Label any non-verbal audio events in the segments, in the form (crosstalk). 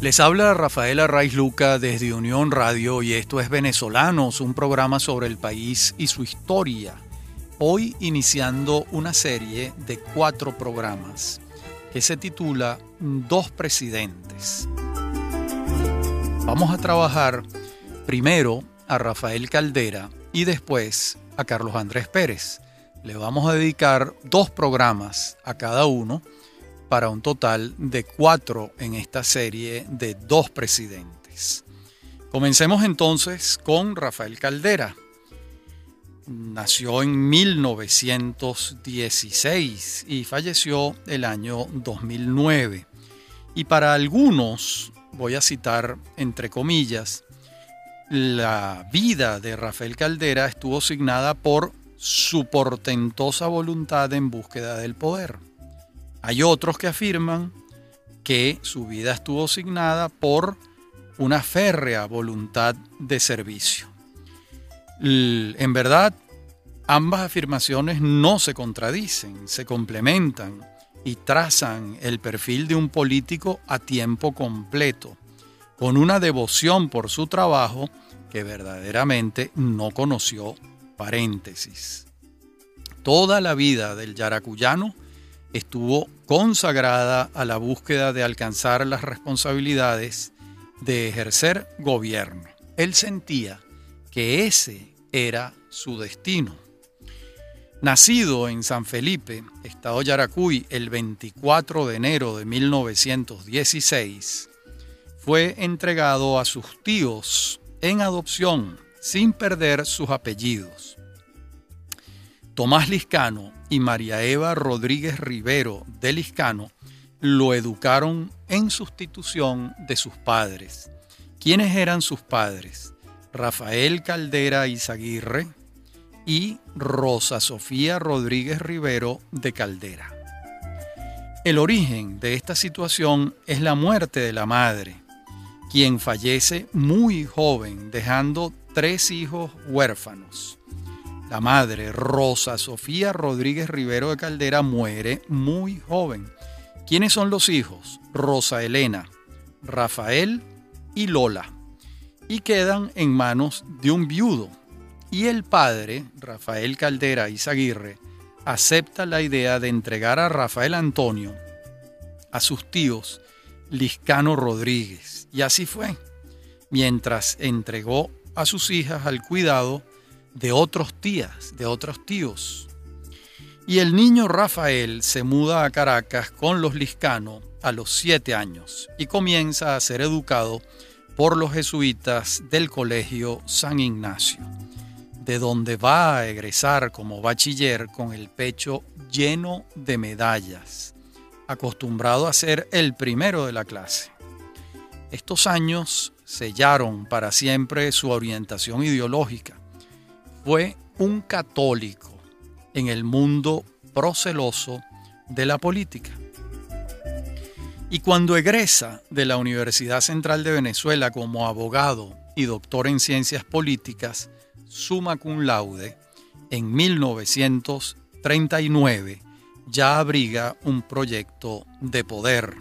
Les habla Rafael Arraiz Luca desde Unión Radio y esto es Venezolanos, un programa sobre el país y su historia. Hoy iniciando una serie de cuatro programas que se titula Dos Presidentes. Vamos a trabajar primero a Rafael Caldera y después a Carlos Andrés Pérez. Le vamos a dedicar dos programas a cada uno para un total de cuatro en esta serie de dos presidentes. Comencemos entonces con Rafael Caldera. Nació en 1916 y falleció el año 2009. Y para algunos, voy a citar entre comillas, la vida de Rafael Caldera estuvo signada por su portentosa voluntad en búsqueda del poder hay otros que afirman que su vida estuvo signada por una férrea voluntad de servicio. En verdad, ambas afirmaciones no se contradicen, se complementan y trazan el perfil de un político a tiempo completo, con una devoción por su trabajo que verdaderamente no conoció paréntesis. Toda la vida del yaracuyano estuvo consagrada a la búsqueda de alcanzar las responsabilidades de ejercer gobierno. Él sentía que ese era su destino. Nacido en San Felipe, Estado Yaracuy, el 24 de enero de 1916, fue entregado a sus tíos en adopción sin perder sus apellidos. Tomás Liscano y María Eva Rodríguez Rivero de Liscano lo educaron en sustitución de sus padres. ¿Quiénes eran sus padres? Rafael Caldera Izaguirre y Rosa Sofía Rodríguez Rivero de Caldera. El origen de esta situación es la muerte de la madre, quien fallece muy joven, dejando tres hijos huérfanos. La madre, Rosa Sofía Rodríguez Rivero de Caldera, muere muy joven. ¿Quiénes son los hijos? Rosa Elena, Rafael y Lola. Y quedan en manos de un viudo. Y el padre, Rafael Caldera Izaguirre, acepta la idea de entregar a Rafael Antonio a sus tíos Liscano Rodríguez. Y así fue. Mientras entregó a sus hijas al cuidado de otros tías, de otros tíos. Y el niño Rafael se muda a Caracas con los Liscano a los siete años y comienza a ser educado por los jesuitas del Colegio San Ignacio, de donde va a egresar como bachiller con el pecho lleno de medallas, acostumbrado a ser el primero de la clase. Estos años sellaron para siempre su orientación ideológica fue un católico en el mundo proceloso de la política. Y cuando egresa de la Universidad Central de Venezuela como abogado y doctor en ciencias políticas, summa cum laude, en 1939 ya abriga un proyecto de poder.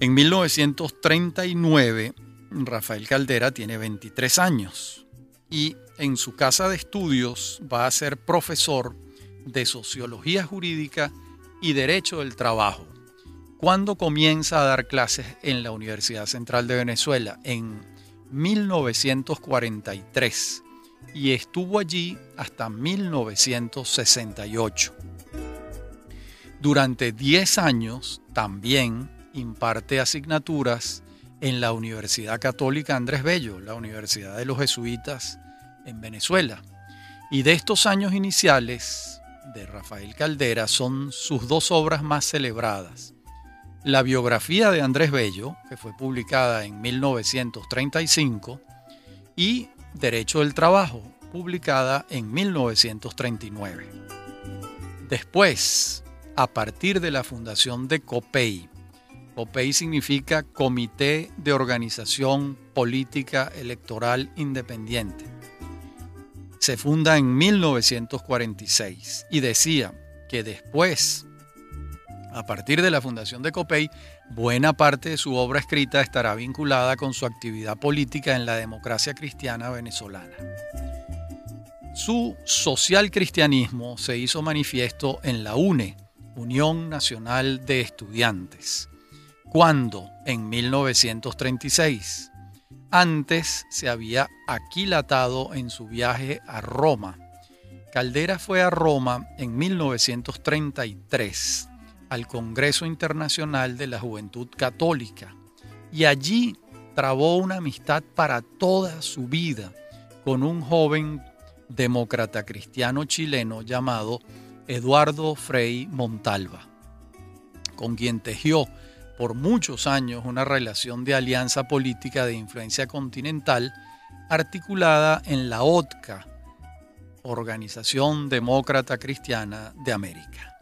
En 1939, Rafael Caldera tiene 23 años y en su casa de estudios va a ser profesor de Sociología Jurídica y Derecho del Trabajo. Cuando comienza a dar clases en la Universidad Central de Venezuela en 1943 y estuvo allí hasta 1968. Durante 10 años también imparte asignaturas en la Universidad Católica Andrés Bello, la Universidad de los Jesuitas en Venezuela. Y de estos años iniciales de Rafael Caldera son sus dos obras más celebradas. La biografía de Andrés Bello, que fue publicada en 1935, y Derecho del Trabajo, publicada en 1939. Después, a partir de la fundación de COPEI, COPEI significa Comité de Organización Política Electoral Independiente, se funda en 1946 y decía que después, A partir de la fundación de COPEI, buena parte de su obra escrita estará vinculada con su actividad política en la democracia cristiana venezolana. Su social cristianismo se hizo manifiesto en la UNE, Unión Nacional de Estudiantes, cuando en 1936. Antes se había aquilatado en su viaje a Roma. Caldera fue a Roma en 1933 al Congreso Internacional de la Juventud Católica y allí trabó una amistad para toda su vida con un joven demócrata cristiano chileno llamado Eduardo Frei Montalva, con quien tejió por muchos años una relación de alianza política de influencia continental articulada en la OTCA, Organización Demócrata Cristiana de América.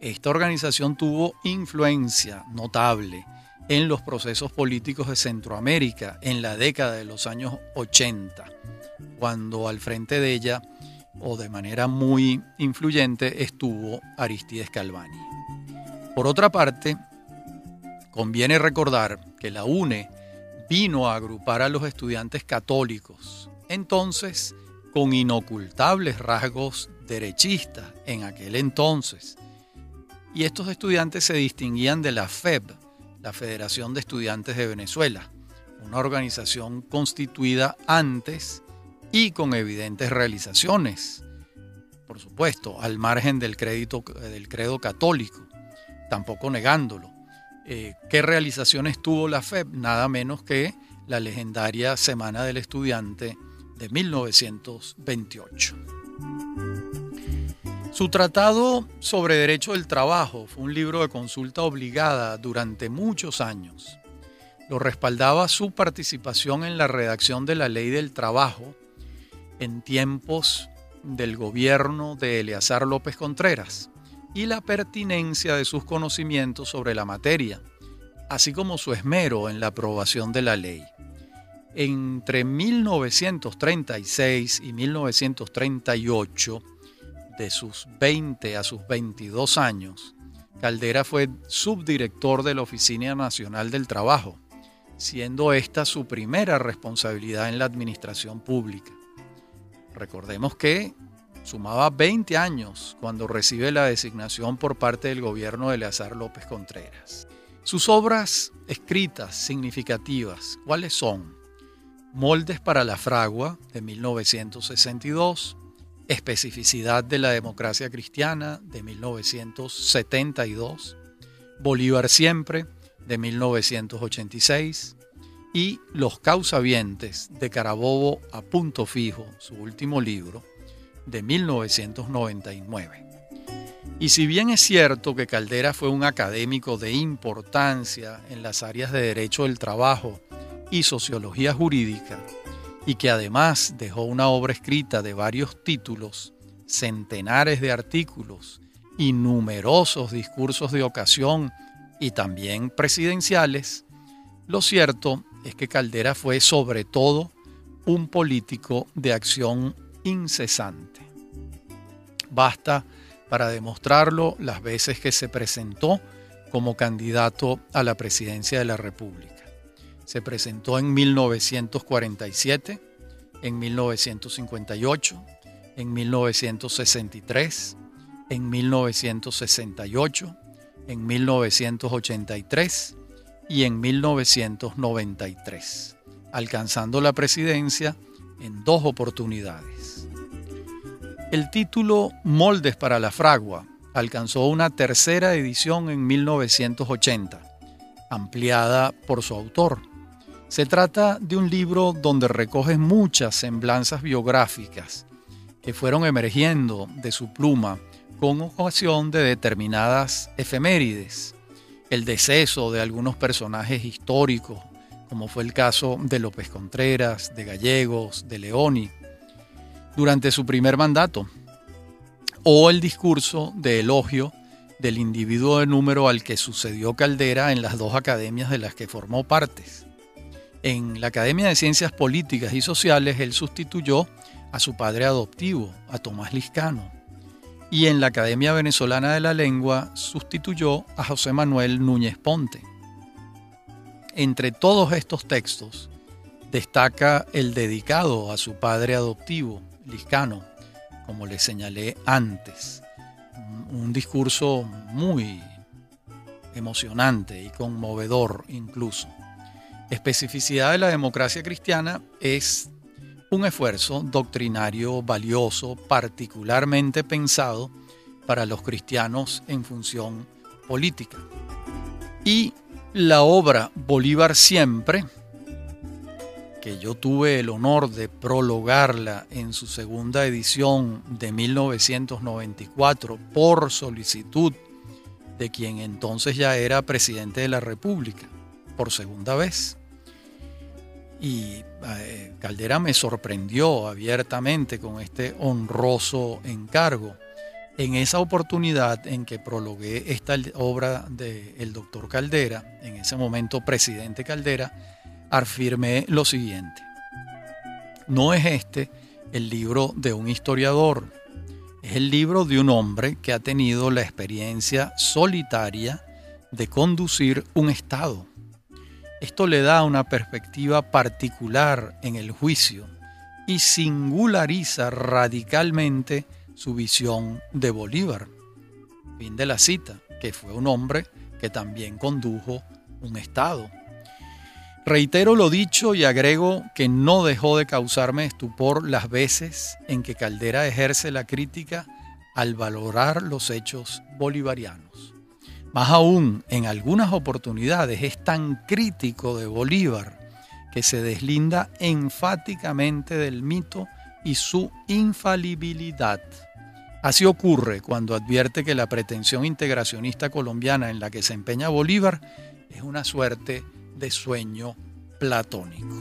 Esta organización tuvo influencia notable en los procesos políticos de Centroamérica en la década de los años 80, cuando al frente de ella, o de manera muy influyente, estuvo Aristides Calvani. Por otra parte, conviene recordar que la UNE vino a agrupar a los estudiantes católicos, entonces con inocultables rasgos derechistas en aquel entonces, y estos estudiantes se distinguían de la FEB, la Federación de Estudiantes de Venezuela, una organización constituida antes y con evidentes realizaciones, por supuesto, al margen del, crédito, del credo católico, tampoco negándolo. Eh, ¿Qué realizaciones tuvo la FEB? Nada menos que la legendaria Semana del Estudiante de 1928. Su tratado sobre derecho del trabajo fue un libro de consulta obligada durante muchos años. Lo respaldaba su participación en la redacción de la ley del trabajo en tiempos del gobierno de Eleazar López Contreras y la pertinencia de sus conocimientos sobre la materia, así como su esmero en la aprobación de la ley. Entre 1936 y 1938, de sus 20 a sus 22 años, Caldera fue subdirector de la Oficina Nacional del Trabajo, siendo esta su primera responsabilidad en la administración pública. Recordemos que sumaba 20 años cuando recibe la designación por parte del gobierno de Eleazar López Contreras. Sus obras escritas significativas, ¿cuáles son? Moldes para la fragua de 1962, Especificidad de la democracia cristiana de 1972, Bolívar siempre de 1986 y Los causavientes de Carabobo a punto fijo, su último libro, de 1999. Y si bien es cierto que Caldera fue un académico de importancia en las áreas de derecho del trabajo y sociología jurídica, y que además dejó una obra escrita de varios títulos, centenares de artículos y numerosos discursos de ocasión y también presidenciales, lo cierto es que Caldera fue sobre todo un político de acción incesante. Basta para demostrarlo las veces que se presentó como candidato a la presidencia de la República. Se presentó en 1947, en 1958, en 1963, en 1968, en 1983 y en 1993, alcanzando la presidencia en dos oportunidades. El título Moldes para la Fragua alcanzó una tercera edición en 1980, ampliada por su autor, se trata de un libro donde recoge muchas semblanzas biográficas que fueron emergiendo de su pluma con ocasión de determinadas efemérides, el deceso de algunos personajes históricos, como fue el caso de López Contreras, de Gallegos, de Leoni, durante su primer mandato, o el discurso de elogio del individuo de número al que sucedió Caldera en las dos academias de las que formó partes. En la Academia de Ciencias Políticas y Sociales, él sustituyó a su padre adoptivo, a Tomás Liscano. y en la Academia Venezolana de la Lengua sustituyó a José Manuel Núñez Ponte. Entre todos estos textos destaca el dedicado a su padre adoptivo, Como le señalé antes. Un discurso muy emocionante y conmovedor incluso. Especificidad de la democracia cristiana es un esfuerzo doctrinario valioso, particularmente pensado para los cristianos en función política. Y la obra Bolívar siempre, que yo tuve el honor de prologarla en su segunda edición de 1994 por solicitud de quien entonces ya era presidente de la República, por segunda vez. Y eh, Caldera me sorprendió abiertamente con este honroso encargo. En esa oportunidad en que prologué esta obra del doctor Caldera, en ese momento presidente Caldera, afirmé lo siguiente. No es este el libro de un historiador, es el libro de un hombre que ha tenido la experiencia solitaria de conducir un Estado. Esto le da una perspectiva particular en el juicio y singulariza radicalmente su visión de Bolívar. Fin de la cita, que fue un hombre que también condujo un Estado. Reitero lo dicho y agrego que no dejó de causarme estupor las veces en que Caldera ejerce la crítica al valorar los hechos bolivarianos. Más aún, en algunas oportunidades es tan crítico de Bolívar que se deslinda enfáticamente del mito y su infalibilidad. Así ocurre cuando advierte que la pretensión integracionista colombiana en la que se empeña Bolívar es una suerte de sueño platónico.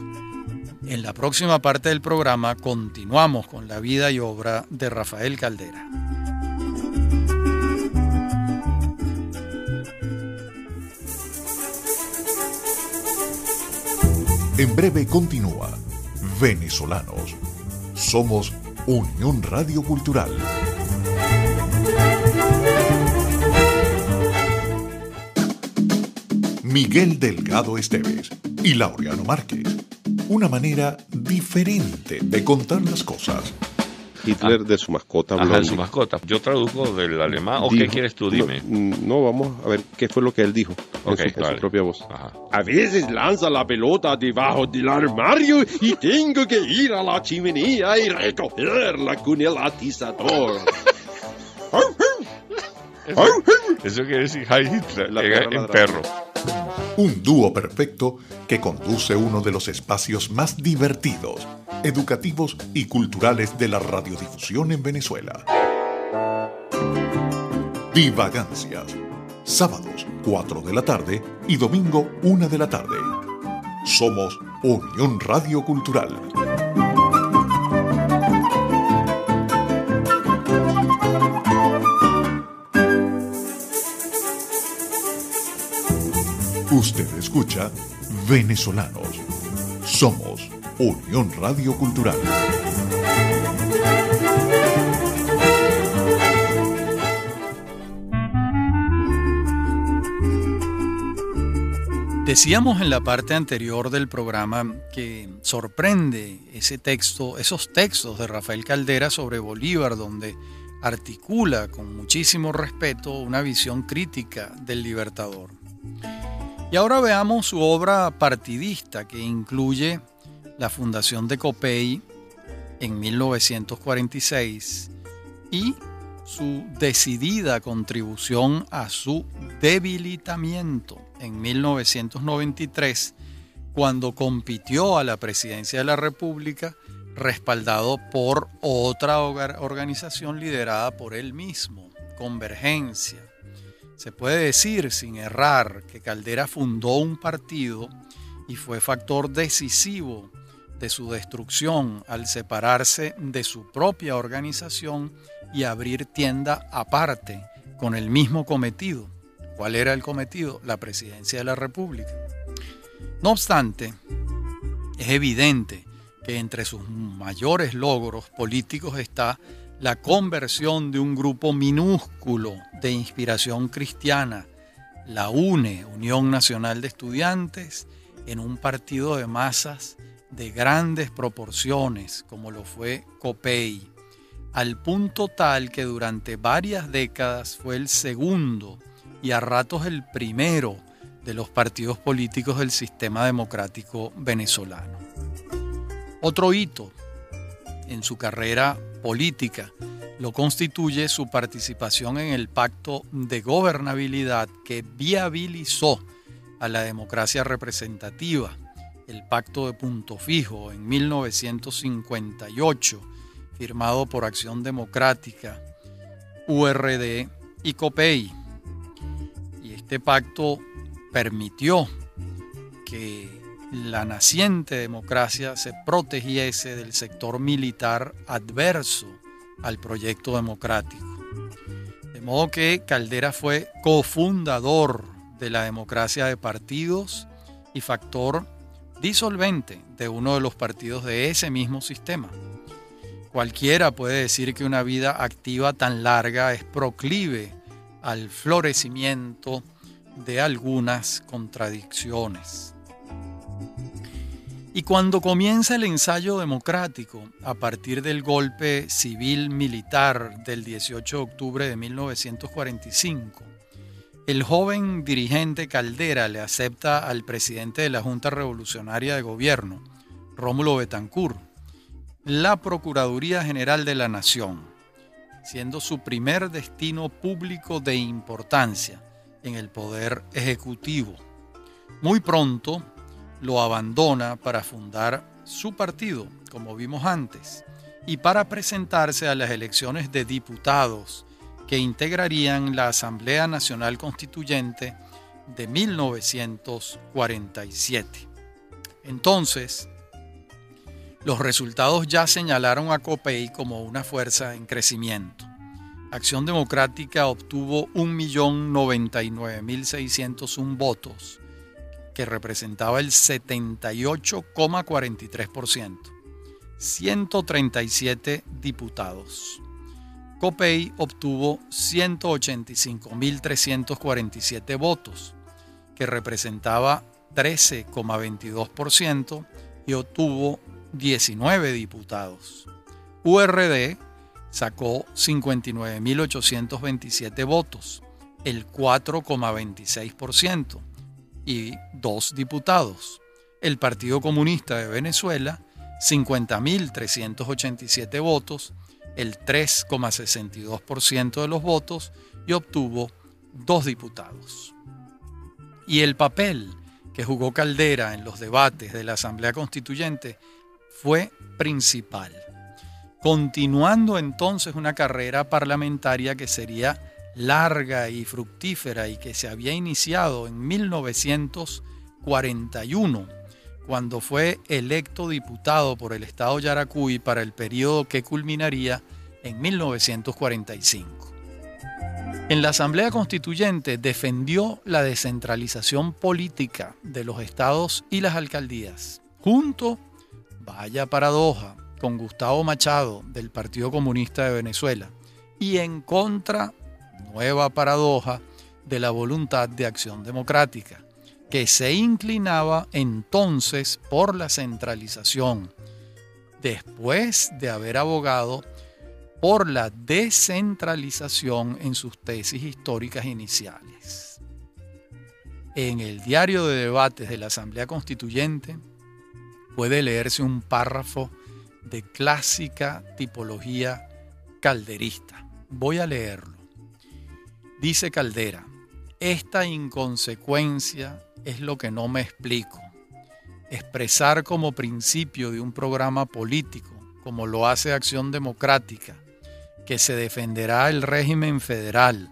En la próxima parte del programa continuamos con la vida y obra de Rafael Caldera. En breve continúa Venezolanos. Somos Unión Radio Cultural. Miguel Delgado Esteves y Laureano Márquez. Una manera diferente de contar las cosas. Hitler de su mascota Ajá, de su mascota. Yo traduzco del alemán. ¿O qué quieres tú? Dime. No, vamos a ver qué fue lo que él dijo en, Ok, su, en vale. su propia voz. Ajá. A veces lanza la pelota debajo del armario y tengo que ir a la chimenea y recogerla con el atizador. (laughs) Eso, eso quiere decir Heil Hitler La en, perra en perro. Un dúo perfecto que conduce uno de los espacios más divertidos, educativos y culturales de la radiodifusión en Venezuela. Divagancias. Sábados 4 de la tarde y domingo 1 de la tarde. Somos Unión Radio Cultural. Usted escucha Venezolanos. Somos Unión Radio Cultural. Decíamos en la parte anterior del programa que sorprende ese texto, esos textos de Rafael Caldera sobre Bolívar, donde articula con muchísimo respeto una visión crítica del libertador. Y ahora veamos su obra partidista que incluye la fundación de Copey en 1946 y su decidida contribución a su debilitamiento en 1993, cuando compitió a la presidencia de la República, respaldado por otra organización liderada por él mismo, Convergencia. Se puede decir sin errar que Caldera fundó un partido y fue factor decisivo de su destrucción al separarse de su propia organización y abrir tienda aparte con el mismo cometido. ¿Cuál era el cometido? La presidencia de la República. No obstante, es evidente que entre sus mayores logros políticos está la conversión de un grupo minúsculo de inspiración cristiana, la UNE, Unión Nacional de Estudiantes, en un partido de masas de grandes proporciones, como lo fue COPEI, al punto tal que durante varias décadas fue el segundo y a ratos el primero de los partidos políticos del sistema democrático venezolano. Otro hito en su carrera política lo constituye su participación en el pacto de gobernabilidad que viabilizó a la democracia representativa, el pacto de punto fijo en 1958, firmado por Acción Democrática, URD y COPEI. Y este pacto permitió que la naciente democracia se protegiese del sector militar adverso al proyecto democrático. De modo que Caldera fue cofundador de la democracia de partidos y factor disolvente de uno de los partidos de ese mismo sistema. Cualquiera puede decir que una vida activa tan larga es proclive al florecimiento de algunas contradicciones. Y cuando comienza el ensayo democrático, a partir del golpe civil militar del 18 de octubre de 1945, el joven dirigente Caldera le acepta al presidente de la Junta Revolucionaria de Gobierno, Rómulo Betancourt, la Procuraduría General de la Nación, siendo su primer destino público de importancia en el poder ejecutivo. Muy pronto, lo abandona para fundar su partido, como vimos antes, y para presentarse a las elecciones de diputados que integrarían la Asamblea Nacional Constituyente de 1947. Entonces, los resultados ya señalaron a COPEI como una fuerza en crecimiento. Acción Democrática obtuvo 1.099.601 votos, que representaba el 78,43%, 137 diputados. COPEI obtuvo 185.347 votos, que representaba 13,22% y obtuvo 19 diputados. URD sacó 59.827 votos, el 4,26% y dos diputados. El Partido Comunista de Venezuela, 50.387 votos, el 3,62% de los votos y obtuvo dos diputados. Y el papel que jugó Caldera en los debates de la Asamblea Constituyente fue principal, continuando entonces una carrera parlamentaria que sería larga y fructífera y que se había iniciado en 1941, cuando fue electo diputado por el Estado Yaracuy para el periodo que culminaría en 1945. En la Asamblea Constituyente defendió la descentralización política de los estados y las alcaldías, junto, vaya paradoja, con Gustavo Machado del Partido Comunista de Venezuela, y en contra nueva paradoja de la voluntad de acción democrática, que se inclinaba entonces por la centralización, después de haber abogado por la descentralización en sus tesis históricas iniciales. En el diario de debates de la Asamblea Constituyente puede leerse un párrafo de clásica tipología calderista. Voy a leerlo. Dice Caldera, esta inconsecuencia es lo que no me explico. Expresar como principio de un programa político, como lo hace Acción Democrática, que se defenderá el régimen federal,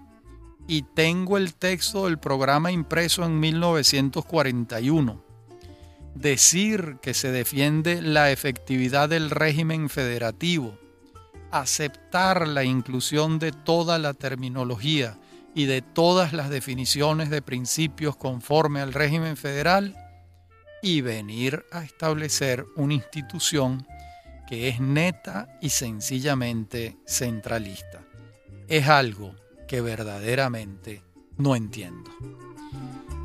y tengo el texto del programa impreso en 1941. Decir que se defiende la efectividad del régimen federativo, aceptar la inclusión de toda la terminología, y de todas las definiciones de principios conforme al régimen federal y venir a establecer una institución que es neta y sencillamente centralista. Es algo que verdaderamente no entiendo.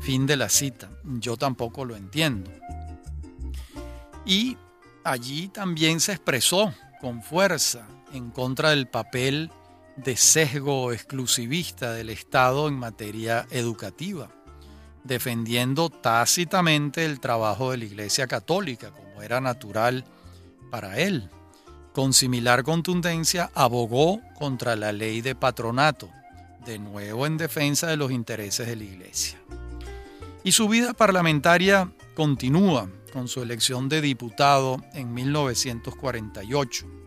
Fin de la cita. Yo tampoco lo entiendo. Y allí también se expresó con fuerza en contra del papel de sesgo exclusivista del Estado en materia educativa, defendiendo tácitamente el trabajo de la Iglesia Católica, como era natural para él. Con similar contundencia abogó contra la ley de patronato, de nuevo en defensa de los intereses de la Iglesia. Y su vida parlamentaria continúa con su elección de diputado en 1948.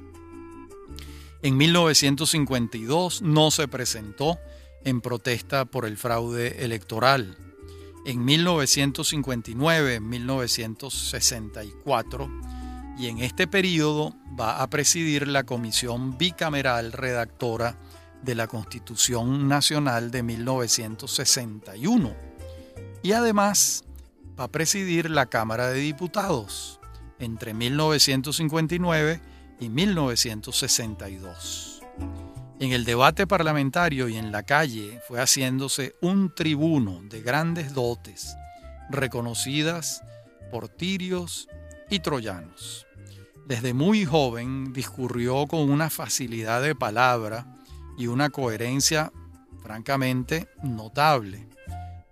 En 1952 no se presentó en protesta por el fraude electoral. En 1959, 1964 y en este periodo va a presidir la comisión bicameral redactora de la Constitución Nacional de 1961 y además va a presidir la Cámara de Diputados entre 1959 y 1962. En el debate parlamentario y en la calle fue haciéndose un tribuno de grandes dotes, reconocidas por tirios y troyanos. Desde muy joven discurrió con una facilidad de palabra y una coherencia francamente notable.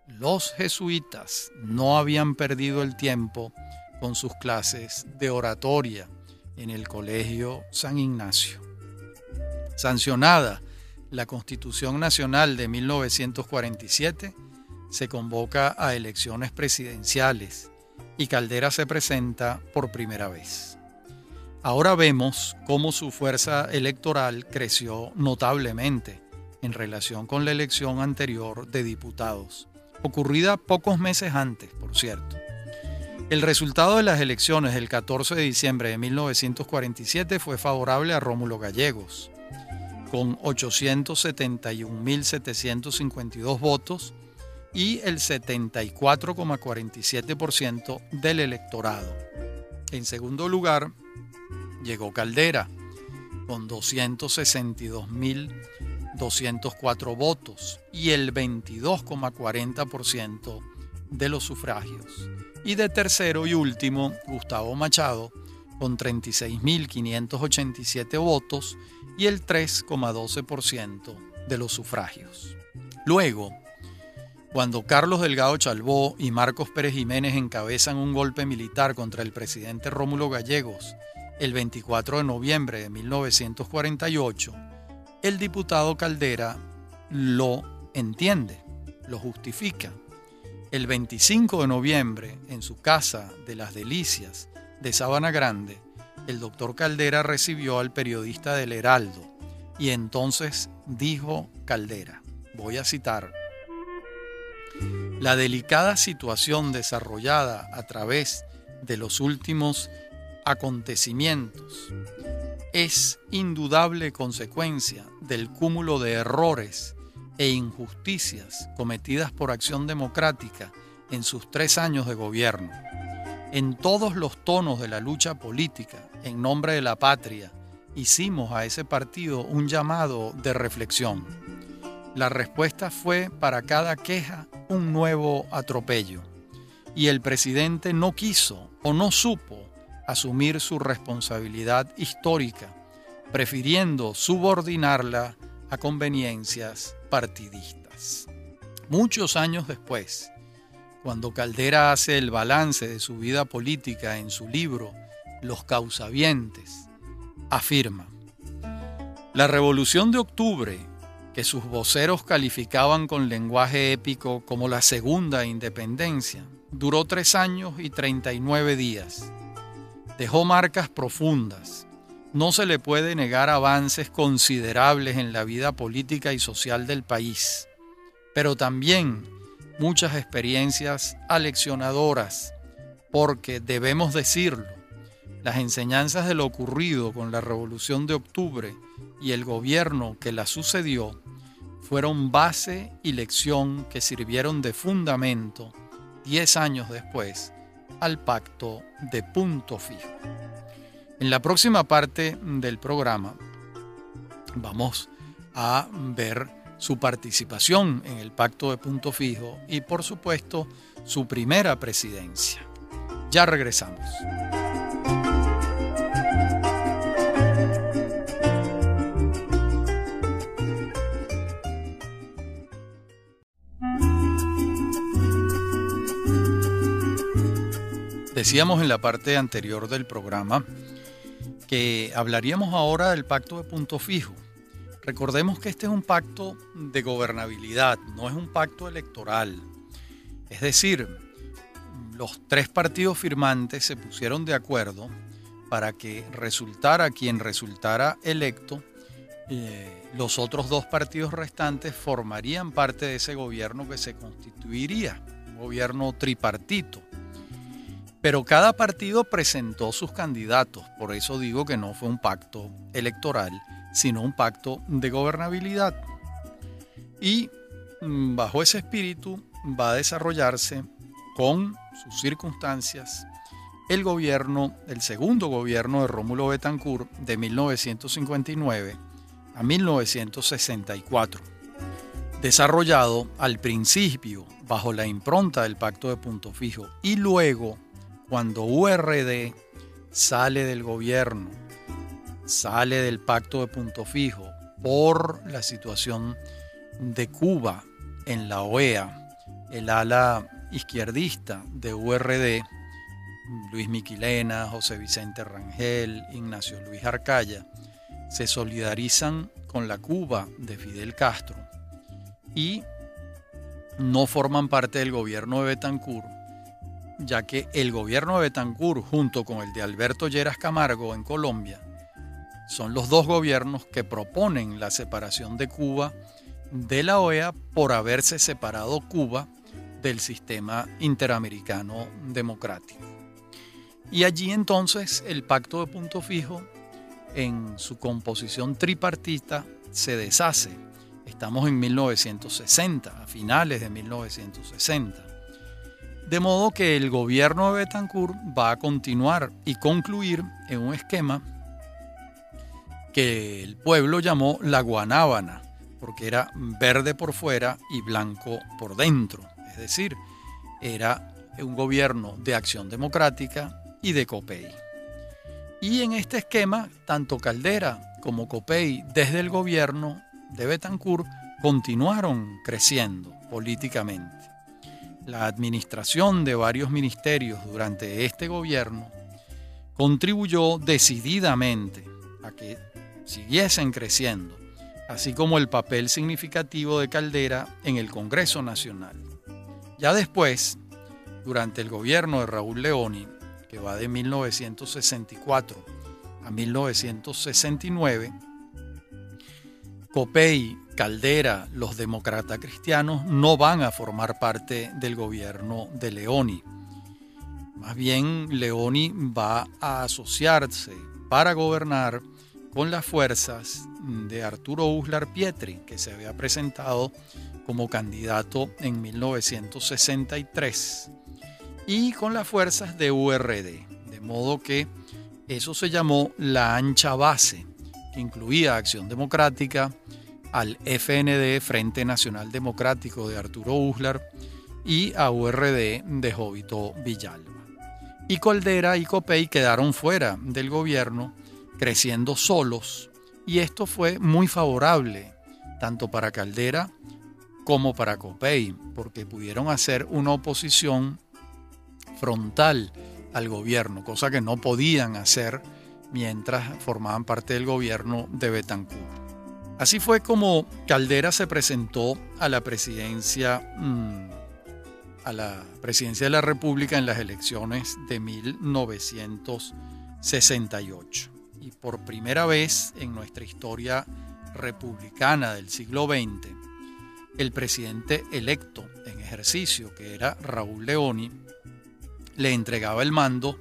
Los jesuitas no habían perdido el tiempo con sus clases de oratoria en el Colegio San Ignacio. Sancionada la Constitución Nacional de 1947, se convoca a elecciones presidenciales y Caldera se presenta por primera vez. Ahora vemos cómo su fuerza electoral creció notablemente en relación con la elección anterior de diputados, ocurrida pocos meses antes, por cierto. El resultado de las elecciones del 14 de diciembre de 1947 fue favorable a Rómulo Gallegos, con 871.752 votos y el 74,47% del electorado. En segundo lugar, llegó Caldera, con 262.204 votos y el 22,40% de los sufragios. Y de tercero y último, Gustavo Machado, con 36.587 votos y el 3,12% de los sufragios. Luego, cuando Carlos Delgado Chalbó y Marcos Pérez Jiménez encabezan un golpe militar contra el presidente Rómulo Gallegos el 24 de noviembre de 1948, el diputado Caldera lo entiende, lo justifica. El 25 de noviembre, en su casa de las Delicias de Sabana Grande, el doctor Caldera recibió al periodista del Heraldo y entonces dijo Caldera, voy a citar, la delicada situación desarrollada a través de los últimos acontecimientos es indudable consecuencia del cúmulo de errores e injusticias cometidas por Acción Democrática en sus tres años de gobierno. En todos los tonos de la lucha política, en nombre de la patria, hicimos a ese partido un llamado de reflexión. La respuesta fue para cada queja un nuevo atropello. Y el presidente no quiso o no supo asumir su responsabilidad histórica, prefiriendo subordinarla a conveniencias partidistas. Muchos años después, cuando Caldera hace el balance de su vida política en su libro Los causavientes, afirma, la revolución de octubre, que sus voceros calificaban con lenguaje épico como la segunda independencia, duró tres años y 39 días dejó marcas profundas. No se le puede negar avances considerables en la vida política y social del país, pero también muchas experiencias aleccionadoras, porque debemos decirlo, las enseñanzas de lo ocurrido con la Revolución de Octubre y el gobierno que la sucedió fueron base y lección que sirvieron de fundamento diez años después al pacto de punto fijo. En la próxima parte del programa vamos a ver su participación en el pacto de punto fijo y por supuesto su primera presidencia. Ya regresamos. Decíamos en la parte anterior del programa que hablaríamos ahora del pacto de punto fijo. Recordemos que este es un pacto de gobernabilidad, no es un pacto electoral. Es decir, los tres partidos firmantes se pusieron de acuerdo para que resultara quien resultara electo, eh, los otros dos partidos restantes formarían parte de ese gobierno que se constituiría, un gobierno tripartito. Pero cada partido presentó sus candidatos, por eso digo que no fue un pacto electoral, sino un pacto de gobernabilidad. Y mm, bajo ese espíritu va a desarrollarse con sus circunstancias el gobierno, el segundo gobierno de Rómulo Betancourt de 1959 a 1964, desarrollado al principio bajo la impronta del pacto de punto fijo y luego cuando URD sale del gobierno, sale del pacto de punto fijo por la situación de Cuba en la OEA, el ala izquierdista de URD, Luis Miquilena, José Vicente Rangel, Ignacio Luis Arcaya, se solidarizan con la Cuba de Fidel Castro y no forman parte del gobierno de Betancourt ya que el gobierno de Betancourt junto con el de Alberto Lleras Camargo en Colombia son los dos gobiernos que proponen la separación de Cuba de la OEA por haberse separado Cuba del sistema interamericano democrático. Y allí entonces el pacto de punto fijo en su composición tripartita se deshace. Estamos en 1960, a finales de 1960. De modo que el gobierno de Betancourt va a continuar y concluir en un esquema que el pueblo llamó la guanábana, porque era verde por fuera y blanco por dentro. Es decir, era un gobierno de acción democrática y de COPEI. Y en este esquema, tanto Caldera como COPEI desde el gobierno de Betancourt continuaron creciendo políticamente la administración de varios ministerios durante este gobierno contribuyó decididamente a que siguiesen creciendo, así como el papel significativo de Caldera en el Congreso Nacional. Ya después, durante el gobierno de Raúl Leoni, que va de 1964 a 1969, Copey Caldera, los demócratas cristianos, no van a formar parte del gobierno de Leoni. Más bien, Leoni va a asociarse para gobernar con las fuerzas de Arturo Uslar Pietri, que se había presentado como candidato en 1963, y con las fuerzas de URD. De modo que eso se llamó la ancha base, que incluía Acción Democrática, al FND, Frente Nacional Democrático de Arturo Uslar, y a URD de Jovito Villalba. Y Coldera y Copey quedaron fuera del gobierno, creciendo solos, y esto fue muy favorable, tanto para Caldera como para Copey, porque pudieron hacer una oposición frontal al gobierno, cosa que no podían hacer mientras formaban parte del gobierno de Betancourt. Así fue como Caldera se presentó a la presidencia mm, a la presidencia de la República en las elecciones de 1968. Y por primera vez en nuestra historia republicana del siglo XX, el presidente electo en ejercicio, que era Raúl Leoni, le entregaba el mando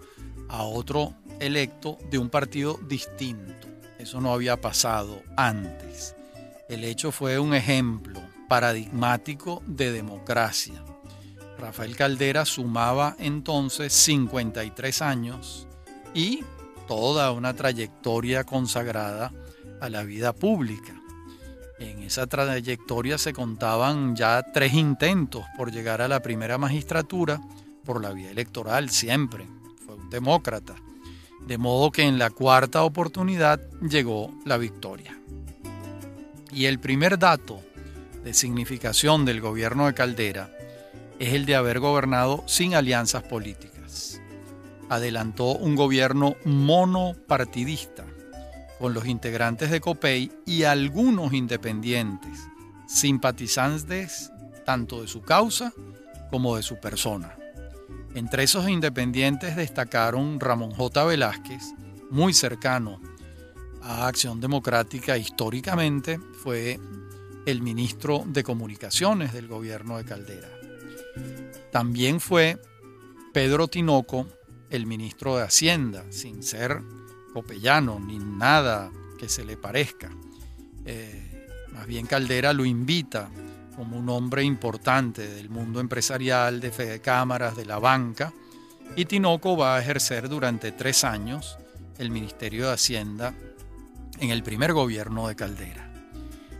a otro electo de un partido distinto eso no había pasado antes. El hecho fue un ejemplo paradigmático de democracia. Rafael Caldera sumaba entonces 53 años y toda una trayectoria consagrada a la vida pública. En esa trayectoria se contaban ya tres intentos por llegar a la primera magistratura por la vía electoral siempre. Fue un demócrata. De modo que en la cuarta oportunidad llegó la victoria. Y el primer dato de significación del gobierno de Caldera es el de haber gobernado sin alianzas políticas. Adelantó un gobierno monopartidista con los integrantes de COPEI y algunos independientes, simpatizantes tanto de su causa como de su persona. Entre esos independientes destacaron Ramón J. Velázquez, muy cercano a Acción Democrática históricamente, fue el ministro de Comunicaciones del gobierno de Caldera. También fue Pedro Tinoco, el ministro de Hacienda, sin ser copellano ni nada que se le parezca. Eh, más bien Caldera lo invita como un hombre importante del mundo empresarial, de Fede Cámaras, de la banca, y Tinoco va a ejercer durante tres años el Ministerio de Hacienda en el primer gobierno de Caldera.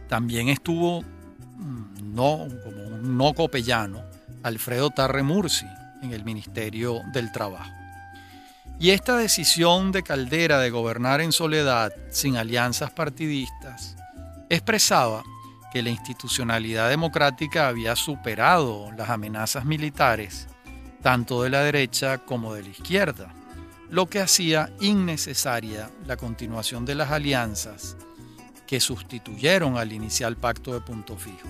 También estuvo mm, no, como un no copellano Alfredo Tarre Mursi en el Ministerio del Trabajo. Y esta decisión de Caldera de gobernar en soledad, sin alianzas partidistas, expresaba que la institucionalidad democrática había superado las amenazas militares, tanto de la derecha como de la izquierda, lo que hacía innecesaria la continuación de las alianzas que sustituyeron al inicial pacto de punto fijo.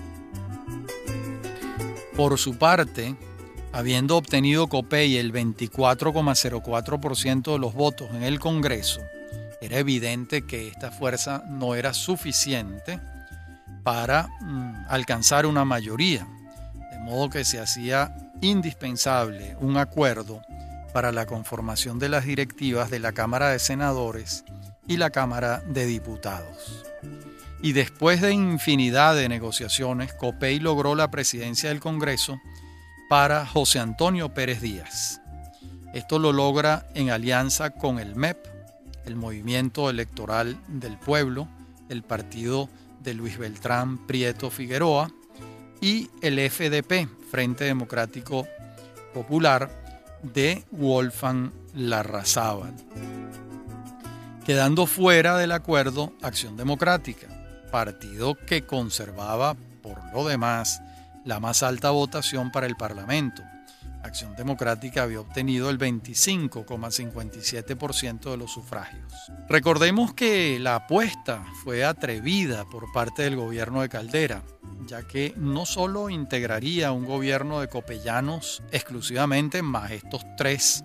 Por su parte, habiendo obtenido COPEI el 24,04% de los votos en el Congreso, era evidente que esta fuerza no era suficiente para mm, alcanzar una mayoría, de modo que se hacía indispensable un acuerdo para la conformación de las directivas de la Cámara de Senadores y la Cámara de Diputados. Y después de infinidad de negociaciones, Copey logró la presidencia del Congreso para José Antonio Pérez Díaz. Esto lo logra en alianza con el MEP, el Movimiento Electoral del Pueblo, el partido de Luis Beltrán Prieto Figueroa y el FDP, Frente Democrático Popular, de Wolfgang Larrazábal, quedando fuera del acuerdo Acción Democrática, partido que conservaba por lo demás la más alta votación para el Parlamento. Acción Democrática había obtenido el 25,57% de los sufragios. Recordemos que la apuesta fue atrevida por parte del gobierno de Caldera, ya que no solo integraría un gobierno de copellanos exclusivamente, más estos tres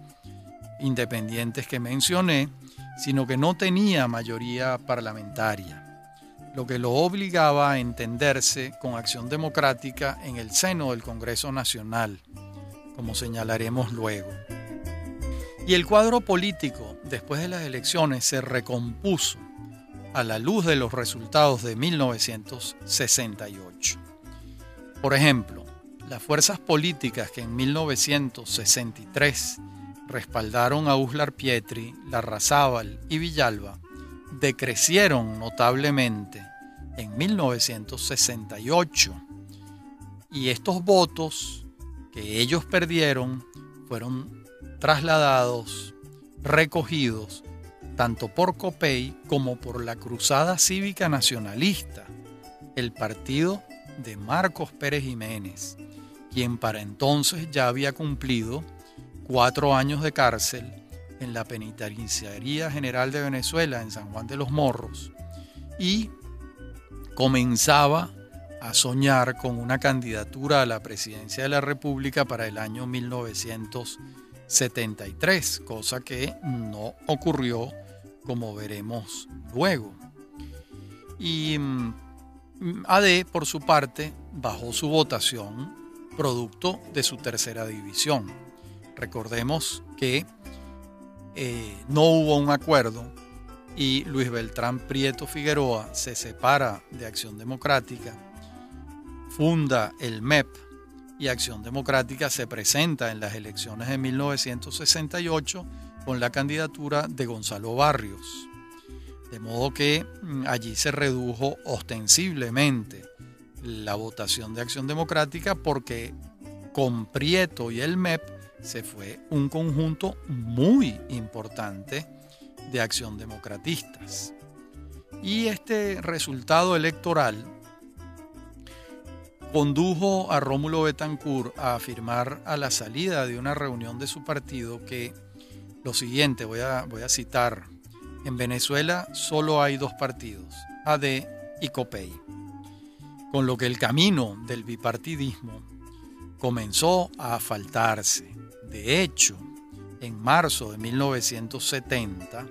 independientes que mencioné, sino que no tenía mayoría parlamentaria lo que lo obligaba a entenderse con acción democrática en el seno del Congreso Nacional, como señalaremos luego. Y el cuadro político después de las elecciones se recompuso a la luz de los resultados de 1968. Por ejemplo, las fuerzas políticas que en 1963 respaldaron a Uslar Pietri, Larrazábal y Villalba decrecieron notablemente en 1968 y estos votos que ellos perdieron fueron trasladados, recogidos, tanto por COPEI como por la Cruzada Cívica Nacionalista, el partido de Marcos Pérez Jiménez, quien para entonces ya había cumplido cuatro años de cárcel en la Penitenciaría General de Venezuela en San Juan de los Morros y comenzaba a soñar con una candidatura a la presidencia de la República para el año 1973, cosa que no ocurrió como veremos luego. Y mm, AD, por su parte, bajó su votación producto de su tercera división. Recordemos que eh, no hubo un acuerdo y Luis Beltrán Prieto Figueroa se separa de Acción Democrática, funda el MEP y Acción Democrática se presenta en las elecciones de 1968 con la candidatura de Gonzalo Barrios. De modo que mm, allí se redujo ostensiblemente la votación de Acción Democrática porque con Prieto y el MEP se fue un conjunto muy importante de acción democratistas. Y este resultado electoral condujo a Rómulo Betancourt a afirmar a la salida de una reunión de su partido que lo siguiente, voy a, voy a citar, en Venezuela solo hay dos partidos, AD y COPEI, con lo que el camino del bipartidismo comenzó a asfaltarse. De hecho, en marzo de 1970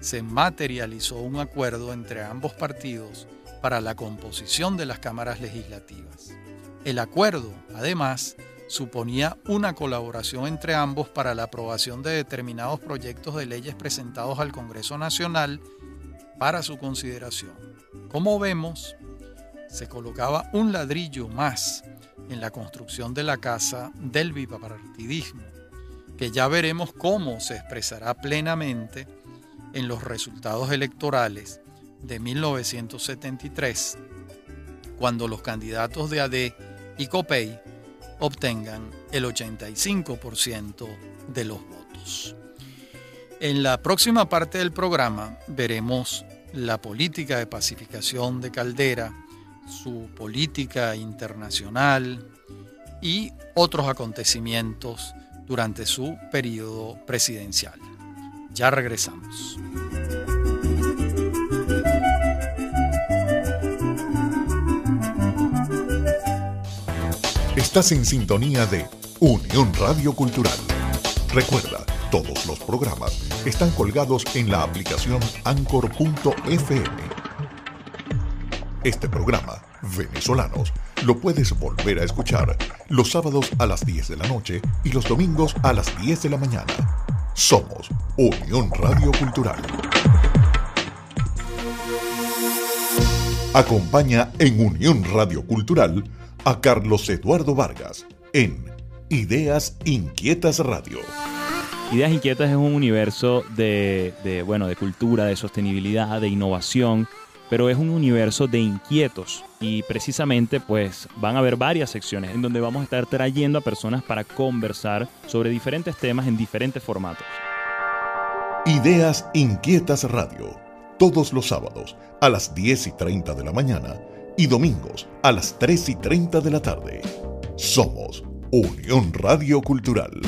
se materializó un acuerdo entre ambos partidos para la composición de las cámaras legislativas. El acuerdo, además, suponía una colaboración entre ambos para la aprobación de determinados proyectos de leyes presentados al Congreso Nacional para su consideración. Como vemos, se colocaba un ladrillo más en la construcción de la casa del bipartidismo, que ya veremos cómo se expresará plenamente en los resultados electorales de 1973, cuando los candidatos de AD y COPEI obtengan el 85% de los votos. En la próxima parte del programa veremos la política de pacificación de Caldera, su política internacional y otros acontecimientos durante su periodo presidencial. Ya regresamos. Estás en sintonía de Unión Radio Cultural. Recuerda, todos los programas están colgados en la aplicación anchor.fm este programa, Venezolanos, lo puedes volver a escuchar los sábados a las 10 de la noche y los domingos a las 10 de la mañana. Somos Unión Radio Cultural. Acompaña en Unión Radio Cultural a Carlos Eduardo Vargas en Ideas Inquietas Radio. Ideas Inquietas es un universo de, de, bueno, de cultura, de sostenibilidad, de innovación pero es un universo de inquietos y precisamente pues van a haber varias secciones en donde vamos a estar trayendo a personas para conversar sobre diferentes temas en diferentes formatos. Ideas Inquietas Radio, todos los sábados a las 10 y 30 de la mañana y domingos a las 3 y 30 de la tarde. Somos Unión Radio Cultural.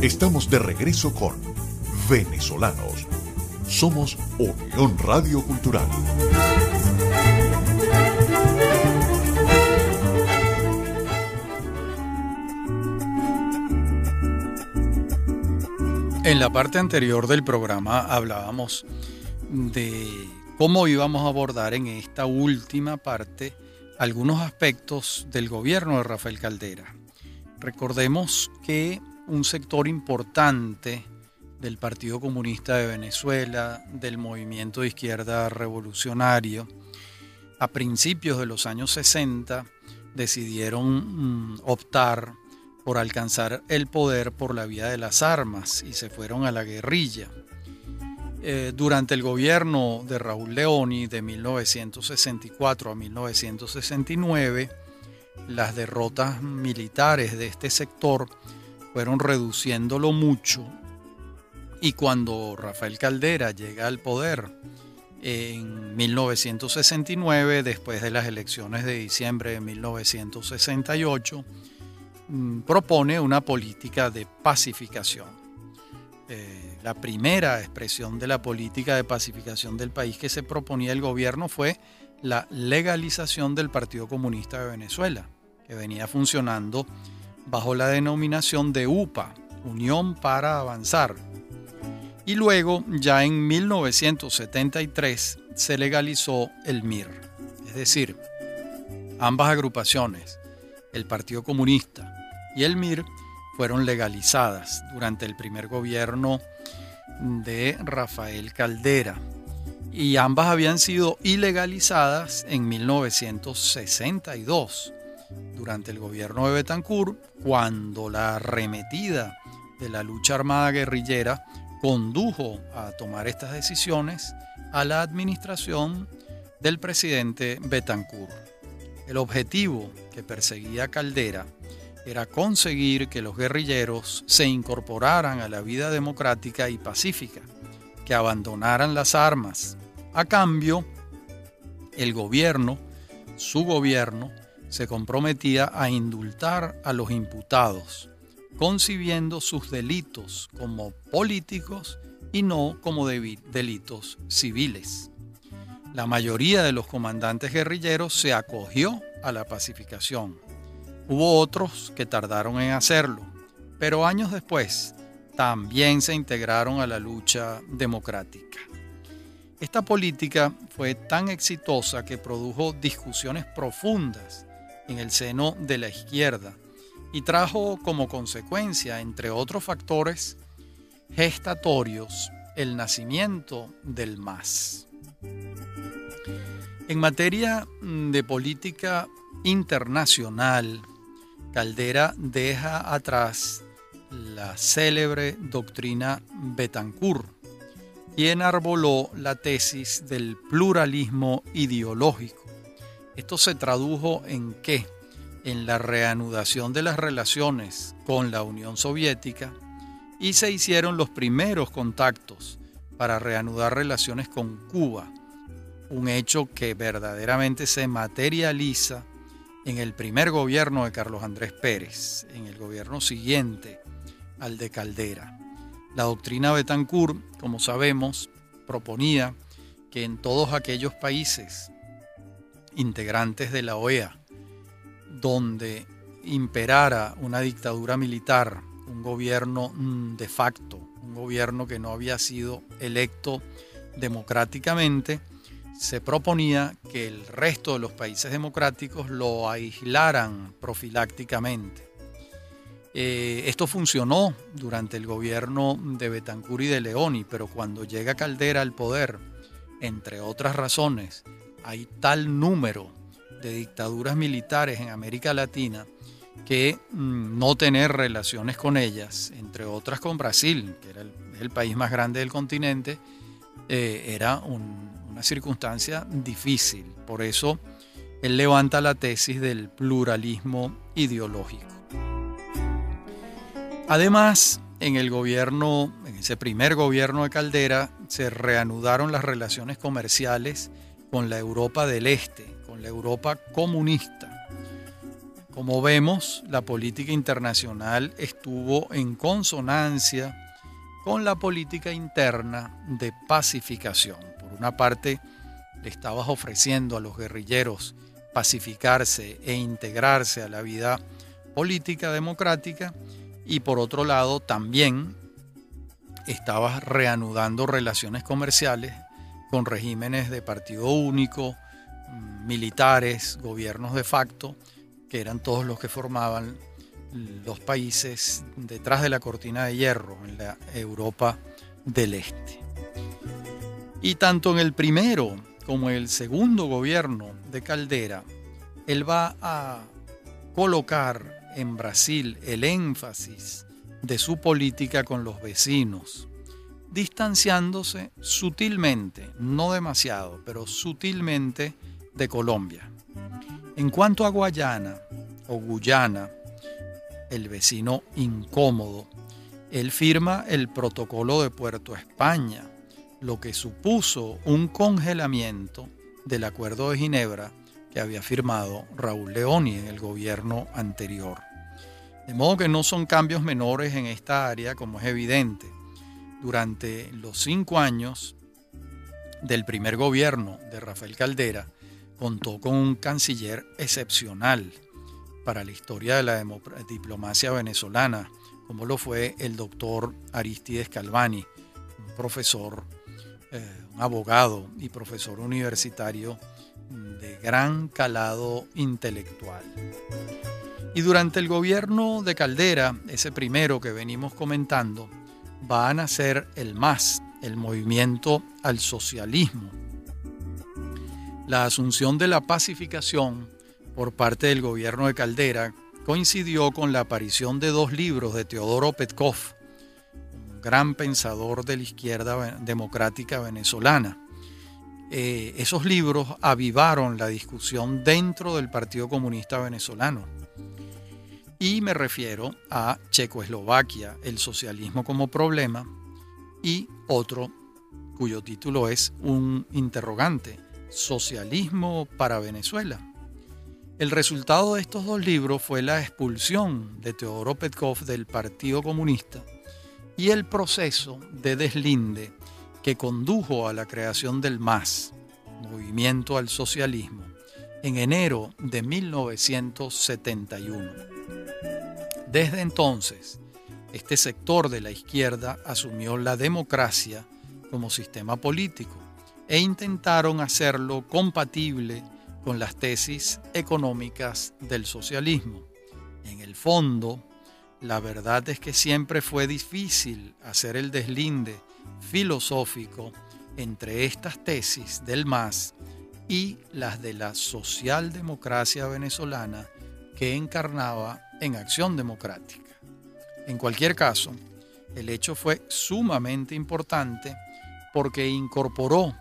Estamos de regreso con Venezolanos somos Unión Radio Cultural. En la parte anterior del programa hablábamos de cómo íbamos a abordar en esta última parte algunos aspectos del gobierno de Rafael Caldera. Recordemos que un sector importante del Partido Comunista de Venezuela, del movimiento de izquierda revolucionario, a principios de los años 60 decidieron mm, optar por alcanzar el poder por la vía de las armas y se fueron a la guerrilla. Eh, durante el gobierno de Raúl Leoni de 1964 a 1969, las derrotas militares de este sector fueron reduciéndolo mucho y cuando Rafael Caldera llega al poder en 1969, después de las elecciones de diciembre de 1968, mm, propone una política de pacificación. Eh, la primera expresión de la política de pacificación del país que se proponía el gobierno fue la legalización del Partido Comunista de Venezuela, que venía funcionando bajo la denominación de UPA, Unión para Avanzar, y luego, ya en 1973, se legalizó el MIR. Es decir, ambas agrupaciones, el Partido Comunista y el MIR, fueron legalizadas durante el primer gobierno de Rafael Caldera. Y ambas habían sido ilegalizadas en 1962. durante el gobierno de Betancourt, cuando la arremetida de la lucha armada guerrillera condujo a tomar estas decisiones a la administración del presidente Betancourt. El objetivo que perseguía Caldera era conseguir que los guerrilleros se incorporaran a la vida democrática y pacífica, que abandonaran las armas. A cambio, el gobierno, su gobierno, se comprometía a indultar a los imputados, concibiendo sus delitos como políticos y no como delitos civiles. La mayoría de los comandantes guerrilleros se acogió a la pacificación. Hubo otros que tardaron en hacerlo, pero años después también se integraron a la lucha democrática. Esta política fue tan exitosa que produjo discusiones profundas en el seno de la izquierda y trajo como consecuencia, entre otros factores gestatorios, el nacimiento del MAS. En materia de política internacional, Caldera deja atrás la célebre doctrina Betancourt y enarboló la tesis del pluralismo ideológico. Esto se tradujo en qué? En la reanudación de las relaciones con la Unión Soviética y se hicieron los primeros contactos para reanudar relaciones con Cuba, un hecho que verdaderamente se materializa en el primer gobierno de Carlos Andrés Pérez, en el gobierno siguiente al de Caldera. La doctrina Betancourt, como sabemos, proponía que en todos aquellos países integrantes de la OEA, donde imperara una dictadura militar un gobierno de facto, un gobierno que no había sido electo democráticamente, se proponía que el resto de los países democráticos lo aislaran profilácticamente. Eh, esto funcionó durante el gobierno de Betancur y de Leoni, pero cuando llega Caldera al poder, entre otras razones, hay tal número de dictaduras militares en América Latina que mm, no tener relaciones con ellas, entre otras con Brasil, que era el, país más grande del continente, eh, era circunstancia difícil. Por eso él levanta la tesis del pluralismo ideológico. Además, en el gobierno, en ese primer gobierno de Caldera, se reanudaron las relaciones comerciales con la Europa del Este, con la Europa comunista como vemos, la política internacional estuvo en consonancia con la política interna de pacificación. Por una parte, le estabas ofreciendo a los guerrilleros pacificarse e integrarse a la vida política democrática y por otro lado también estabas reanudando relaciones comerciales con regímenes de partido único, militares, gobiernos de facto, que eran todos los que formaban los países detrás de la cortina de hierro en la Europa del Este. Y tanto en el primero como en el segundo gobierno de Caldera, él va a colocar en Brasil el énfasis de su política con los vecinos, distanciándose sutilmente, no demasiado, pero sutilmente de Colombia. En cuanto a Guayana o Guyana, el vecino incómodo, él firma el protocolo de Puerto España, lo que supuso un congelamiento del Acuerdo de Ginebra que había firmado Raúl Leoni en el gobierno anterior. De modo que no son cambios menores en esta área, como es evidente. Durante los cinco años del primer gobierno de Rafael Caldera, contó con un canciller excepcional para la historia de la diplomacia venezolana, como lo fue el doctor Aristides Calvani, un profesor, eh, un abogado y profesor universitario de gran calado intelectual. Y durante el gobierno de Caldera, ese primero que venimos comentando, va a nacer el MAS, el movimiento al socialismo, la asunción de la pacificación por parte del gobierno de Caldera coincidió con la aparición de dos libros de Teodoro Petkov, gran pensador de la izquierda democrática venezolana. Eh, esos libros avivaron la discusión dentro del Partido Comunista Venezolano. Y me refiero a Checoslovaquia, el socialismo como problema, y otro cuyo título es un interrogante, Socialismo para Venezuela. El resultado de estos dos libros fue la expulsión de Teodoro Petkov del Partido Comunista y el proceso de deslinde que condujo a la creación del MAS, Movimiento al Socialismo, en enero de 1971. Desde entonces, este sector de la izquierda asumió la democracia como sistema político e intentaron hacerlo compatible con las tesis económicas del socialismo. En el fondo, la verdad es que siempre fue difícil hacer el deslinde filosófico entre estas tesis del MAS y las de la socialdemocracia venezolana que encarnaba en acción democrática. En cualquier caso, el hecho fue sumamente importante porque incorporó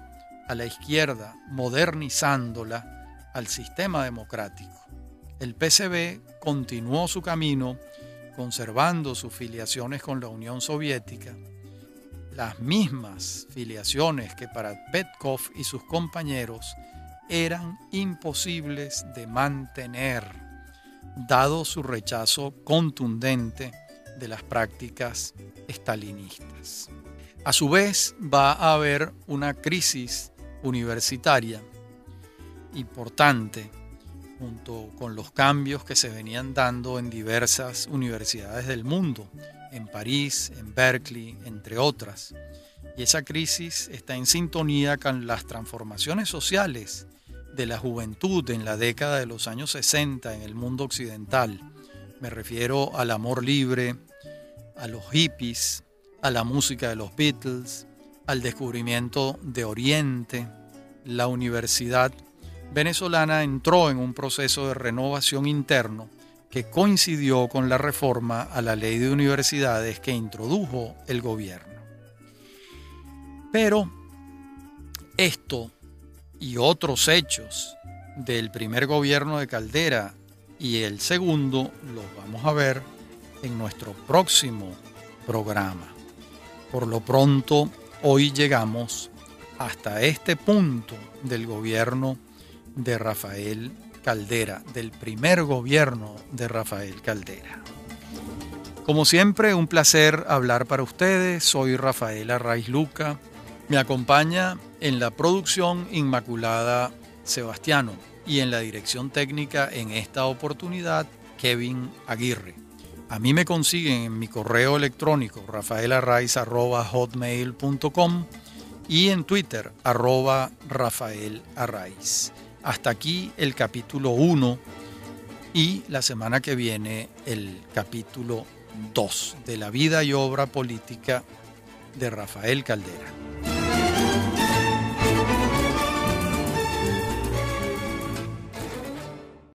a la izquierda, modernizándola al sistema democrático. El PCB continuó su camino conservando sus filiaciones con la Unión Soviética, las mismas filiaciones que para Petkov y sus compañeros eran imposibles de mantener, dado su rechazo contundente de las prácticas estalinistas. A su vez, va a haber una crisis universitaria importante junto con los cambios que se venían dando en diversas universidades del mundo, en París, en Berkeley, entre otras. Y esa crisis está en sintonía con las transformaciones sociales de la juventud en la década de los años 60 en el mundo occidental. Me refiero al amor libre, a los hippies, a la música de los Beatles, al descubrimiento de Oriente, la universidad venezolana entró en un proceso de renovación interno que coincidió con la reforma a la ley de universidades que introdujo el gobierno. Pero esto y otros hechos del primer gobierno de Caldera y el segundo los vamos a ver en nuestro próximo programa. Por lo pronto, hoy llegamos hasta este punto del gobierno de Rafael Caldera, del primer gobierno de Rafael Caldera. Como siempre, un placer hablar para ustedes. Soy Rafael Arraiz Luca. Me acompaña en la producción Inmaculada Sebastiano y en la dirección técnica en esta oportunidad Kevin Aguirre. A mí me consiguen en mi correo electrónico rafaelarraiz.hotmail.com y en Twitter arroba Hasta aquí el capítulo 1 y la semana que viene el capítulo 2 de la vida y obra política de Rafael Caldera.